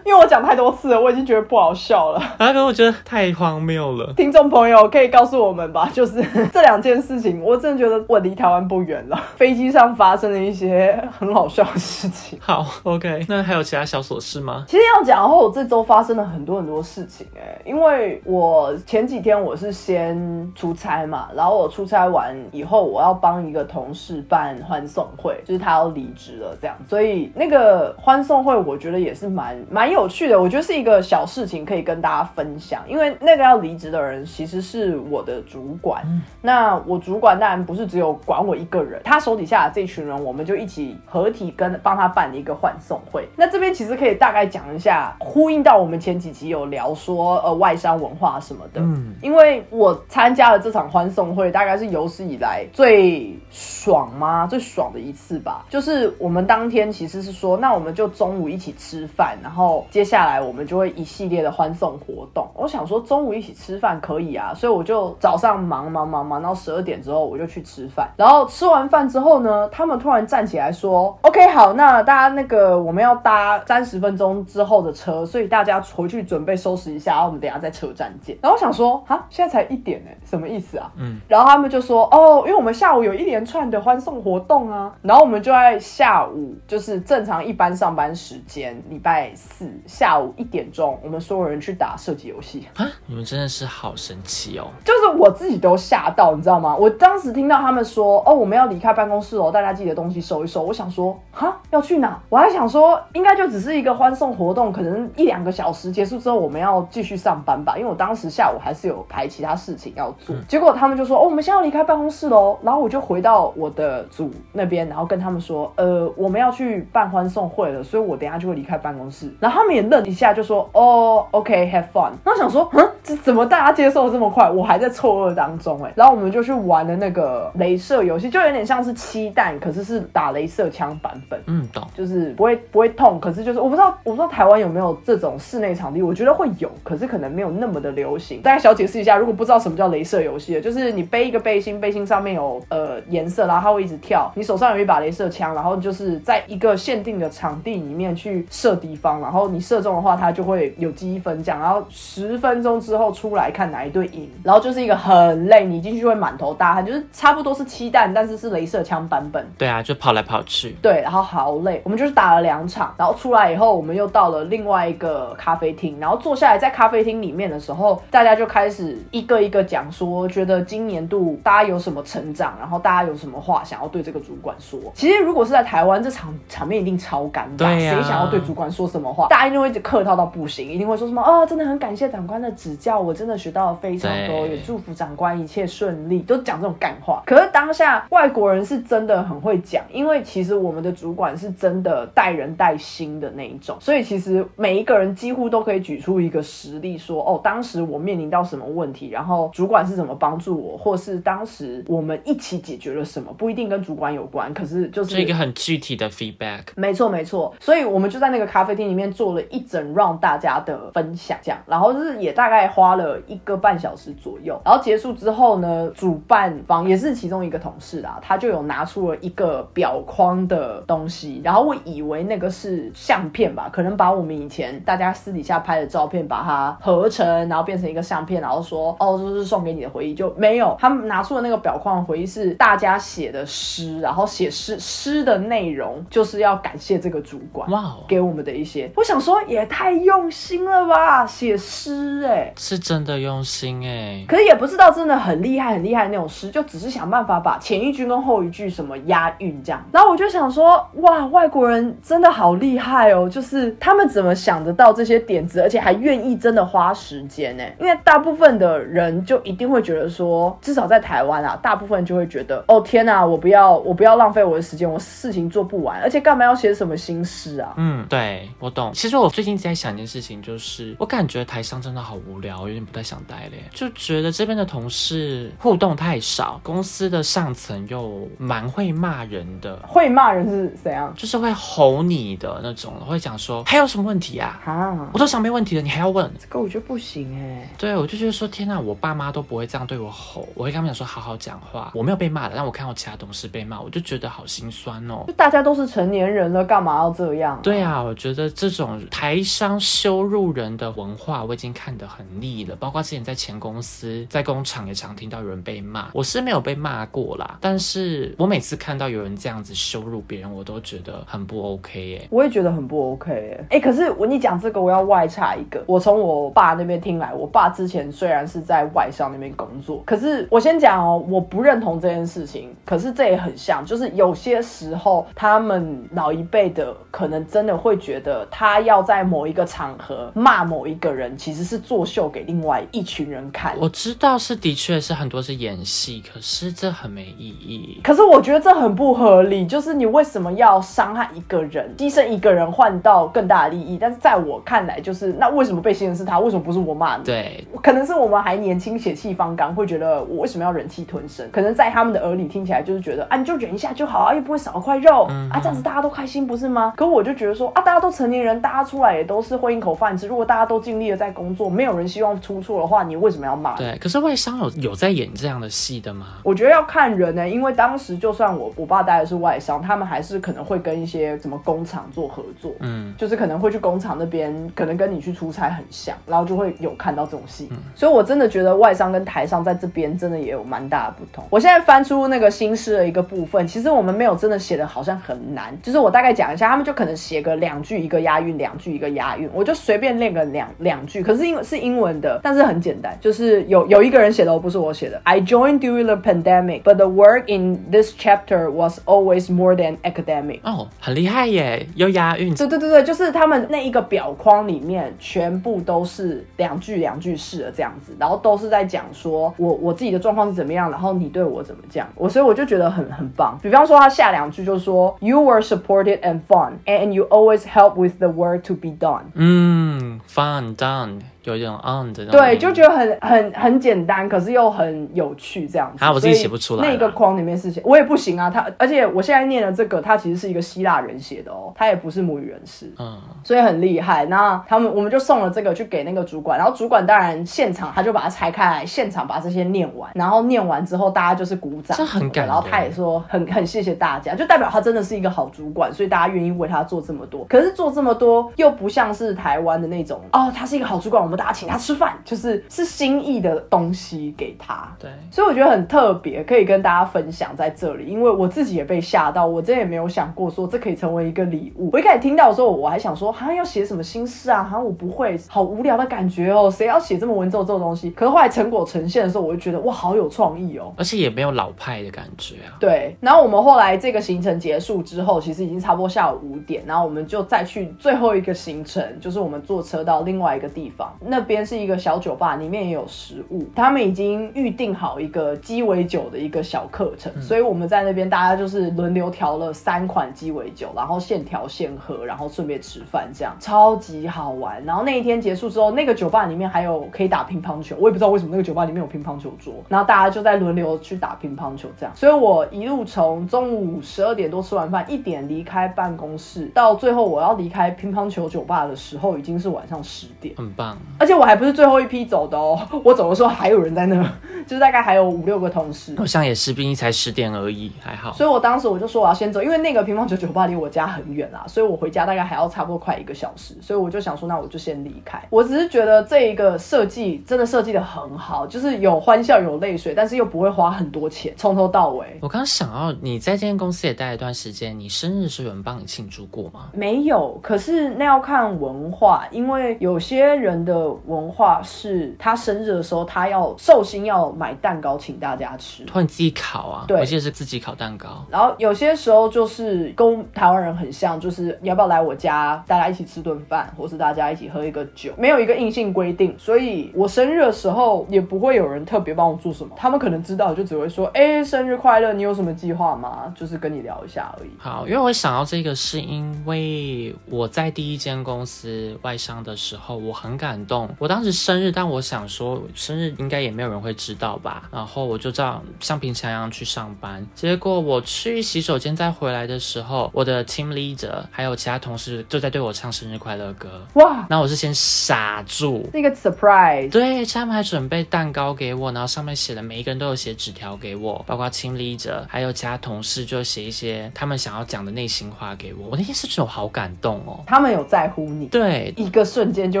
因为我讲太多次了，我已经觉得不好笑了。啊，可是我觉得太荒谬了。听众朋友可以告诉我们吧，就是 这两件事情，我真的觉得我离台湾不远了。飞机上发生了一些很好笑的事情。好，OK，那还有其他小琐事吗？其实要讲的话，我这周发生了很多很多事情哎、因为我前几天我是先出差嘛，然后我出差完以后，我要帮一个同事办欢送会，就是他要离职了这样，所以那个欢送会我觉得也是蛮蛮有趣的，我觉得是一个小事情可以跟大家分享，因为那个要离职的人其实是我的主管，那我主管当然不是只有管我一个人，他手底下的这群人，我们就一起合体跟帮他办了一个欢送会。那这边其实可以大概讲一下，呼应到我们前几集有聊说呃外商文化什么的。嗯，因为我参加了这场欢送会，大概是有史以来最爽吗？最爽的一次吧。就是我们当天其实是说，那我们就中午一起吃饭，然后接下来我们就会一系列的欢送活动。我想说中午一起吃饭可以啊，所以我就早上忙忙忙忙到十二点之后，我就去吃饭。然后吃完饭之后呢，他们突然站起来说：“OK，好，那大家那个我们要搭三十分钟之后的车，所以大家回去准备收拾一下，然后我们等一下在车站见。”然后我想说，啊，现在才一点呢，什么意思啊？嗯，然后他们就说，哦，因为我们下午有一连串的欢送活动啊，然后我们就在下午，就是正常一般上班时间，礼拜四下午一点钟，我们所有人去打射击游戏。啊，你们真的是好神奇哦。就是我自己都吓到，你知道吗？我当时听到他们说，哦，我们要离开办公室哦，大家自己的东西收一收。我想说，哈，要去哪？我还想说，应该就只是一个欢送活动，可能一两个小时结束之后，我们要继续上班吧。因为我当时下午还是有排其他事情要做。结果他们就说，哦，我们现在要离开办公室喽。然后我就回到我的组那边，然后跟他们说，呃，我们要去办欢送会了，所以我等一下就会离开办公室。然后他们也愣一下，就说，哦，OK，have、fun。然后想说，嗯，这怎么大家接受的这么快？我还在错愕当中哎。然后我们就去玩了那个镭射游戏，就有点像是七弹，可是是打镭射枪版本。嗯，懂。就是不会不会痛，可是就是我不知道我不知道台湾有没有这种室内场地，我觉得会有，可是可能没有那么的流行。大家小解释一下，如果不知道什么叫镭射游戏的，就是你背一个背心，背心上面有呃颜色，然后它会一直跳，你手上有一把镭射枪，然后就是在一个限定的场地里面去射敌方，然后你射中的话，它就会有积分奖，然后十分钟之后出来看哪一队赢，然后就是一个很累，你进去会满头大汗，就是差不多是七弹，但是是镭射枪版本。对啊，就跑来跑去。对，然后好累，我们就是打了两场，然后出来以后，我们又到了另外一个咖啡厅，然后坐下来在咖啡厅里面的时候，大家就开始一个一个讲说，觉得今年度大家有什么成长，然后大家有什么话想要对这个主管说。其实如果是在台湾，这场场面一定超尴尬，谁想要对主管说什么话，大家一定会一直客套到不行，一定会说什么哦，真的很感谢长官的指教，我真的学到了非常多，也祝福长官一切顺利，都讲这种干话。可是当下外国人是真的很会讲，因为其实我们的主管是真的带人带心的那一种，所以其实每一个人几乎都可以举出一个实例说，哦，当时我面临到什么问题，然后主管是怎么帮助我，或是当时我们一起解决了什么，不一定跟主管有关，可是就是是一个很具体的 feedback。没错没错，所以我们就在那个咖啡厅里面坐做了一整 round 大家的分享，这样，然后就是也大概花了一个半小时左右。然后结束之后呢，主办方也是其中一个同事啊，他就有拿出了一个表框的东西，然后我以为那个是相片吧，可能把我们以前大家私底下拍的照片把它合成，然后变成一个相片，然后说哦，这是送给你的回忆，就没有。他们拿出的那个表框的回忆是大家写的诗，然后写诗诗的内容就是要感谢这个主管哇哦，给我们的一些，我想说也太用心了吧，写诗哎、是真的用心哎。可是也不知道真的很厉害很厉害的那种诗，就只是想办法把前一句跟后一句什么押韵这样。然后我就想说，哇，外国人真的好厉害哦！就是他们怎么想得到这些点子，而且还愿意真的花时间呢？因为大部分的人就一定会觉得说，至少在台湾啊，大部分人就会觉得，哦天哪，我不要，我不要浪费我的时间，我事情做不完，而且干嘛要写什么新诗啊？嗯，对我懂。其实我最近在想一件事情，就是我感觉台上真的好无聊，有点不太想待了，就觉得这边的同事互动太少，公司的上层又蛮会骂人的。会骂人是怎样？就是会吼你的那种，会讲说还有什么问题啊？啊，我都想没问题了，你还要问？这个我觉得不行哎、对，我就觉得说天哪，我爸妈都不会这样对我吼，我会跟他们讲说好好讲话。我没有被骂的，但我看到其他同事被骂，我就觉得好心酸哦就。大家都是成年人了，干嘛要这样、对啊，我觉得这种台商羞辱人的文化，我已经看得很腻了。包括之前在前公司，在工厂也常听到有人被骂，我是没有被骂过啦，但是我每次看到有人这样子羞辱别人，我都觉得很不 OK 耶。我也觉得很不 OK 哎、可是我你讲这个，我要外插一个，我从我爸那边听来，我爸之前虽然是在外商那边工作，可是我先讲哦，我不认同这件事情，可是这也很像，就是有些时候他们老一辈的可能真的会觉得他要在某一个场合骂某一个人，其实是作秀给另外一群人看。我知道是的确是很多是演戏，可是这很没意义。可是我觉得这很不合理，就是你为什么要伤害一个人，牺牲一个人换到更大的利益？但是在我看来，就是那为什么被牺牲是他，为什么不是我骂你？对，可能是我们还年轻、血气方刚，会觉得我为什么要忍气吞声？可能在他们的耳里听起来就是觉得啊，你就忍一下就好啊，又不会少块肉、啊，这样子大家都开心不是吗？可我就觉得说啊，大家都成年人，大家出来也都是混一口饭吃。如果大家都尽力的在工作，没有人希望出错的话，你为什么要骂？对，可是外商有有在演这样的戏的吗？我觉得要看人呢、因为当时就算我我爸待的是外商，他们还是可能会跟一些什么工厂做合作，嗯，就是可能会去工厂那边，可能跟你去出差很像，然后就会有看到这种戏。所以我真的觉得外商跟台商在这边真的也有蛮大的不同。我现在翻出那个新诗的一个部分，其实我们没有真的写的好像很难，就是我大概讲一下，他们就可能写个两句一个押韵，两句一个押韵，我就随便练个两两句，可是英是英文的，但是很简单，就是有有一个人写的，不是我写的。I joined during the pandemic, but the work in this chapter was always more than academic. 哦，很厉害耶，又押韵。对对对对，就是他们那一个表框里面全部都是两句两句式的这样子，然后都是在讲说我我自己的状况是怎么样，然后你对我怎么讲，我所以我就觉得很很棒。比方说他下两句就说 You were supported and fun, and you always help with the work to be done. Mm, fun, done，有一种 on 的对，就觉得很很很简单，可是又很有趣这样子。啊我自己写不出来啦那个框里面是写，我也不行啊。他而且我现在念的这个，他其实是一个希腊人写的哦，他也不是母语人士。嗯，所以很厉害。那他们我们就送了这个去给那个主管，然后主管当然现场他就把它拆开来，现场把这些念完，然后念完之后大家就是鼓掌，这很感人然后他也说很 很谢谢大家，就代表他真的是一个好主管，所以大家愿意为他做这么多。可是做这么多又不像是台湾的那种哦，他是一个好主管，我们大家请他吃饭，就是是心意的东西给他。对，所以我觉得很特别，可以跟大家分享在这里，因为我自己也被吓到，我真的也没有想过说这可以成为一个礼物。我一开始听到的时候，我还想说，好像要写什么心事啊，好像我不会，好无聊的感觉哦，谁要写这么文绉绉的东西？可是后来成果呈现的时候，我就觉得哇，好有创意哦。而且也没有老派的感觉啊。对，然后我们后来这个行程结束之后，其实已经差不多下午五点，然后我们就再去最后一个行程，就是我们坐车到另外一个地方，那边是一个小酒吧，里面也有食物，他们已经预定好一个鸡尾酒的一个小课程，所以我们在那边大家就是轮流调了三款鸡尾酒，然后现调现喝，然后顺便吃饭，这样超级好玩。然后那一天结束之后，那个酒吧里面还有可以打乒乓球，我也不知道为什么那个酒吧里面有乒乓球桌，然后大家就在轮流去打乒乓球，这样。所以我一路从中午十二点多吃完饭，一点离开办公室，到最后我要离开乒乒乓球酒吧的时候已经是晚上十点，很棒。而且我还不是最后一批走的哦，我走的时候还有人在那，就是大概还有五六个同事。好像也是，毕竟才十点而已，还好。所以我当时我就说我要先走，因为那个乒乓球酒吧离我家很远啦，所以我回家大概还要差不多快一个小时，所以我就想说，那我就先离开。我只是觉得这一个设计真的设计的很好，就是有欢笑有泪水，但是又不会花很多钱，从头到尾。我刚想要你在这间公司也待了一段时间，你生日是有人帮你庆祝过吗？没有，可是那要看文化，因为有些人的文化是他生日的时候，他要寿星要买蛋糕请大家吃。或你自己烤啊？对我记得是自己烤蛋糕。然后有些时候就是跟台湾人很像，就是你要不要来我家，大家一起吃顿饭，或是大家一起喝一个酒，没有一个硬性规定。所以我生日的时候也不会有人特别帮我做什么，他们可能知道就只会说，哎，生日快乐，你有什么计划吗？就是跟你聊一下而已。好，因为我想到这个，是因为我在第一间公司外商的时候，我很感动。我当时生日，但我想说生日应该也没有人会知道吧，然后我就这样像平常一样去上班。结果我去洗手间再回来的时候，我的 team leader 还有其他同事就在对我唱生日快乐歌。哇，那我是先傻住，那个 surprise，对，他们还准备蛋糕给我，然后上面写了每一个人都有写纸条给我，包括 team leader，还有其他同事就写一些他们想要讲的内心话给我。我那天是觉得我好感动哦。他们有在乎你，对，一个瞬间就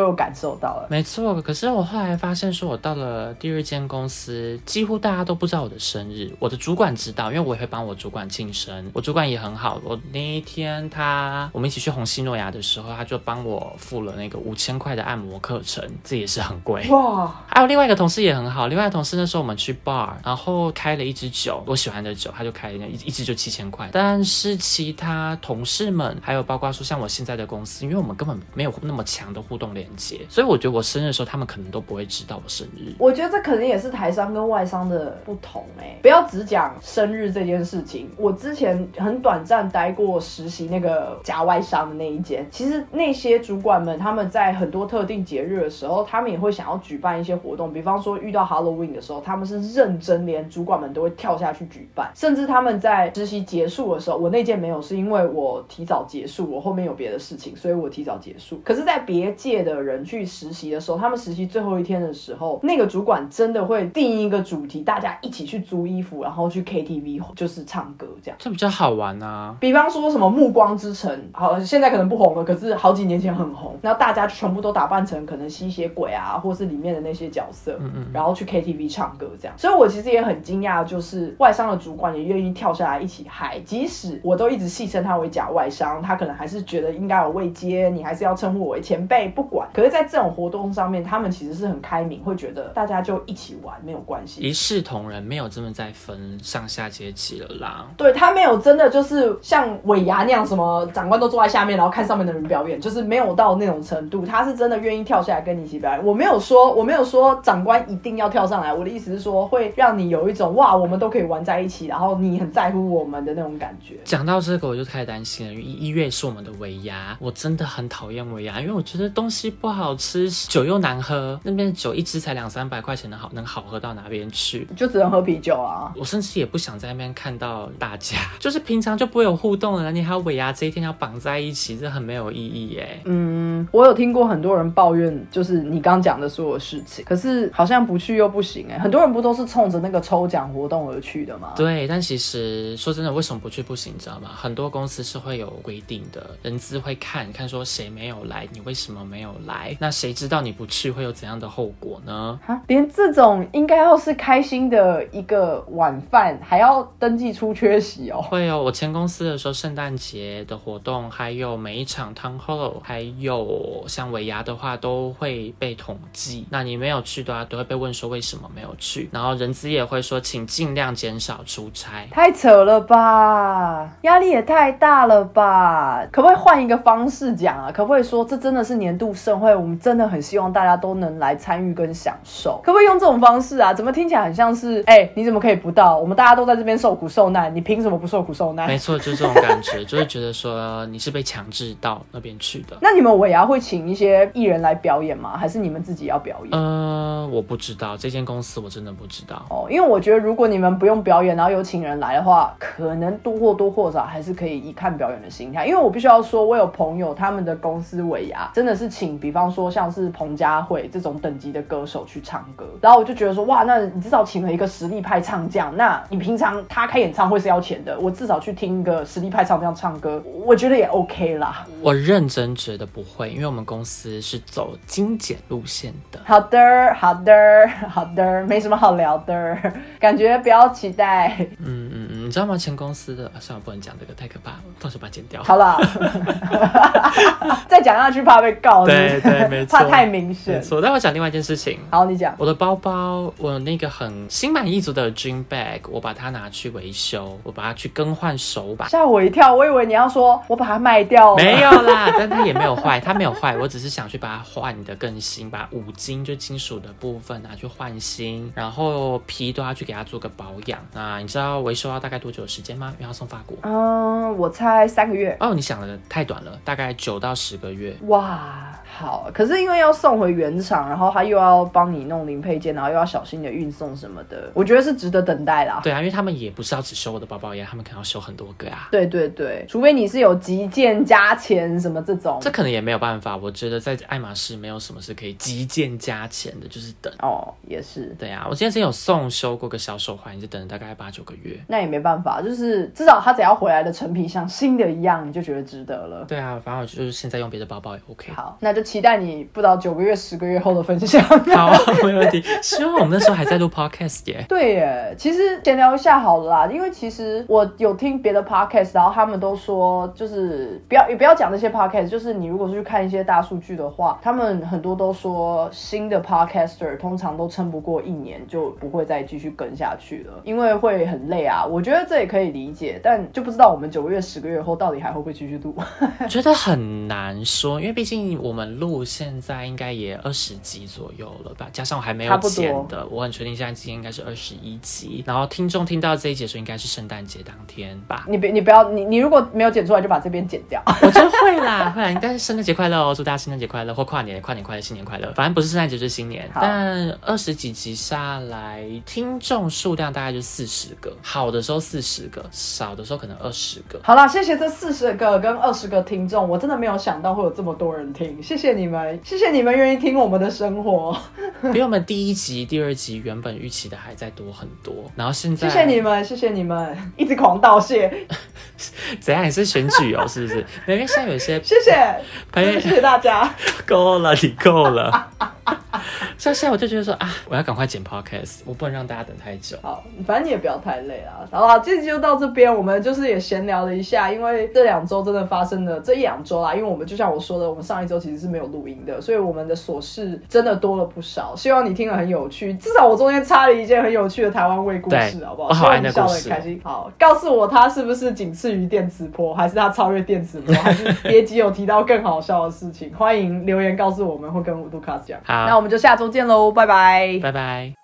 有感受到了。没错。可是我后来发现，说我到了第二间公司，几乎大家都不知道我的生日。我的主管知道，因为我也会帮我主管庆生。我主管也很好，我那一天他我们一起去红西诺亚的时候，他就帮我付了那个 五千块的按摩课程，这也是很贵。哇，还有另外一个同事也很好，另外一个同事那时候我们去 bar，然后开了一支酒，我喜欢的酒，他就开了一一支就七千块。但是其他同事们，还有包括说像我现在的公司，因为我们根本没有那么强的互动连接，所以我觉得我生日的时候，他们可能都不会知道我生日。我觉得这可能也是台商跟外商的不同哎、不要只讲生日这件事情。我之前很短暂待过实习那个假外商的那一间，其实那些主管们他们在很多特定节日的时候，他们也会想要举办一些活动，比方说遇到 Halloween 的时候，他们是认真，连主管们都会跳下去举办，甚至他们在实习结束的时候，我那届没有，是因为我提早结束，我后面有别的事情，所以我提早结束。可是，在别界的人去实习的时候，他们实习最后一天的时候，那个主管真的会定一个主题，大家一起去租衣服，然后去 KTV 就是唱歌这样。这比较好玩啊。比方说什么《暮光之城》，好，现在可能不红了，可是好几年前很红。然后大家全部都打扮成可能吸血鬼啊，或是里面的那些角色，嗯嗯，然后去 KTV 唱歌这样。所以我其实也很惊讶，就是外商的主管也愿意跳下来一起嗨，即使我都一直戏称他为假外商，他可能还是觉得应该有位阶，你还是要称呼我为前辈，不管。可是，在这种活动上面，他们其实是很开明，会觉得大家就一起玩没有关系。一视同仁，没有这么在分上下阶级了啦。对他没有真的就是像尾牙那样，什么长官都坐在下面，然后看上面的人表演，就是没有到那种程度。他是真的愿意跳下来跟你一起表演。我没有说，我没有说长官一定要跳上来。我的意思是说，会让你有一种哇，我们都可以玩在一起，然后你很在乎我们的那种感觉。讲到这个，我就开始担心了，因为一月是我们的尾牙，我真的很讨厌尾牙，因为我觉得东西不好吃，酒又难喝，那边酒一支才两三百块钱，能好能好喝到哪边去？就只能喝啤酒啊。我甚至也不想在那边看到大家，就是平常就不会有互动了，你还要尾牙这一天要绑在一起，这很没有意义耶。嗯，我有听过很多人抱怨，就是你刚讲的所有事情，可是好像不去又不行哎。很多人不都是冲着那个抽奖活动而去的吗？对，但其实说真的，为什么不去不行，你知道吗？很多公司是会有规定的，人资会看看说谁没有来，你为什么没有来？那谁知道你不去会有怎样的后果呢？啊，连这种应该要是开心的一个晚饭，还要登记出缺席哦。会哦，我前公司的时候，圣诞节的活动，还有每一场 town hall，还有像尾牙的话，都会被统计。那你没有去的话，都会被问说为什么没有去。然后人资也会说，请尽量减少出差。太扯了吧，压力也太大了吧？可不可以换一个方式讲啊？可不可以说这真的是年度盛会，我们真的很希望大家都能来参与跟享受？可不可以用这种方式啊？怎么听起来很像是，哎、你怎么可以不到？我们大家都在这边受苦受难，你凭什么不受苦受难没？错，就是这种感觉，就是觉得说你是被强制到那边去的。那你们尾牙会请一些艺人来表演吗？还是你们自己要表演？呃，我不知道这间公司，我真的不知道。哦，因为我觉得如果你们不用表演，然后有请人来的话，可能多或多或少还是可以以看表演的心态。因为我必须要说，我有朋友。友，他们的公司尾牙真的是请，比方说像是彭佳慧这种等级的歌手去唱歌，然后我就觉得说，哇，那你至少请了一个实力派唱将，那你平常他开演唱会是要钱的，我至少去听一个实力派唱将唱歌，我觉得也 OK 啦。我认真觉得不会，因为我们公司是走精简路线的。好的，好的，好的，没什么好聊的，感觉不要期待。嗯嗯嗯，你知道吗？前公司的，算了，不能讲这个，太可怕了，到时候把它剪掉。好了，再讲下去怕被告。对对，没 错，怕太明显。没错，但我讲另外一件事情。好，你讲。我的包包，我那个很心满意足的 dream bag，我把它拿去维修，我把它去更换手把。吓我一跳，我以为你要说我把它卖掉。没有啦，但它也没有坏，它没有坏，我只是想去把它换的更新，把五金就金属的部分拿去换新，然后皮都要去给它做个保养。那你知道维修要大概多久的时间吗？因为要送法国。嗯，我猜三个月。哦，你想的太短了，大概九到十个月。哇。好，可是因为要送回原厂，然后他又要帮你弄零配件，然后又要小心的运送什么的，我觉得是值得等待啦。对啊，因为他们也不是要只修我的包包呀，他们可能要修很多个啊。对对对，除非你是有急件加钱什么这种，这可能也没有办法。我觉得在爱马仕没有什么是可以急件加钱的，就是等。哦，也是。对啊，我之前有送修过个小手环，就等了大概八九个月。那也没办法，就是至少他只要回来的成品像新的一样，你就觉得值得了。对啊，反正我就是现在用别的包包也 OK。好，那就期待你不知道。九个月、十个月后的分享，好，没问题。希望我们那时候还在录 podcast 耶。对耶，其实闲聊一下好了啦，因为其实我有听别的 podcast，然后他们都说，就是不要也不要讲那些 podcast，就是你如果是去看一些大数据的话，他们很多都说新的 podcaster 通常都撑不过一年就不会再继续跟下去了，因为会很累啊。我觉得这也可以理解，但就不知道我们九个月、十个月后到底还会不会继续录。觉得很难说，因为毕竟我们录现在。应该也二十集左右了吧，加上我还没有剪的，我很确定现在今天应该是二十一集。然后听众听到这一节时候，应该是圣诞节当天吧？你别，你不要，你你如果没有剪出来，就把这边剪掉。我觉得会啦，会啦。应该是圣诞节快乐哦，祝大家圣诞节快乐，或跨年，跨年快乐，新年快乐。反正不是圣诞节就是新年。但二十几集下来，听众数量大概就四十个，好的时候四十个，少的时候可能二十个。好啦，谢谢这四十个跟二十个听众，我真的没有想到会有这么多人听，谢谢你们，谢谢。你们愿意听我们的生活，比我们第一集、第二集原本预期的还在多很多。然后现在，谢谢你们，谢谢你们，一直狂道谢。怎样？也是选举哦，是不是？因为现在有些谢谢，谢谢大家，够了，你够了。像现在我就觉得说啊，我要赶快剪 podcast，我不能让大家等太久。好，反正你也不要太累了。好了，这集就到这边，我们就是也闲聊了一下，因为这两周真的发生了这一两周啦，因为我们就像我说的，我们上一周其实是没有录音的，所以我们的琐事真的多了不少。希望你听了很有趣，至少我中间插了一件很有趣的台湾味故事，好不好？我好爱那笑得很开心。好，告诉我它是不是仅次于电磁波，还是它超越电磁波，还是别集有提到更好笑的事情？欢迎留言告诉我们，会跟五度卡讲。好，那我们就下周见喽，拜拜，拜拜。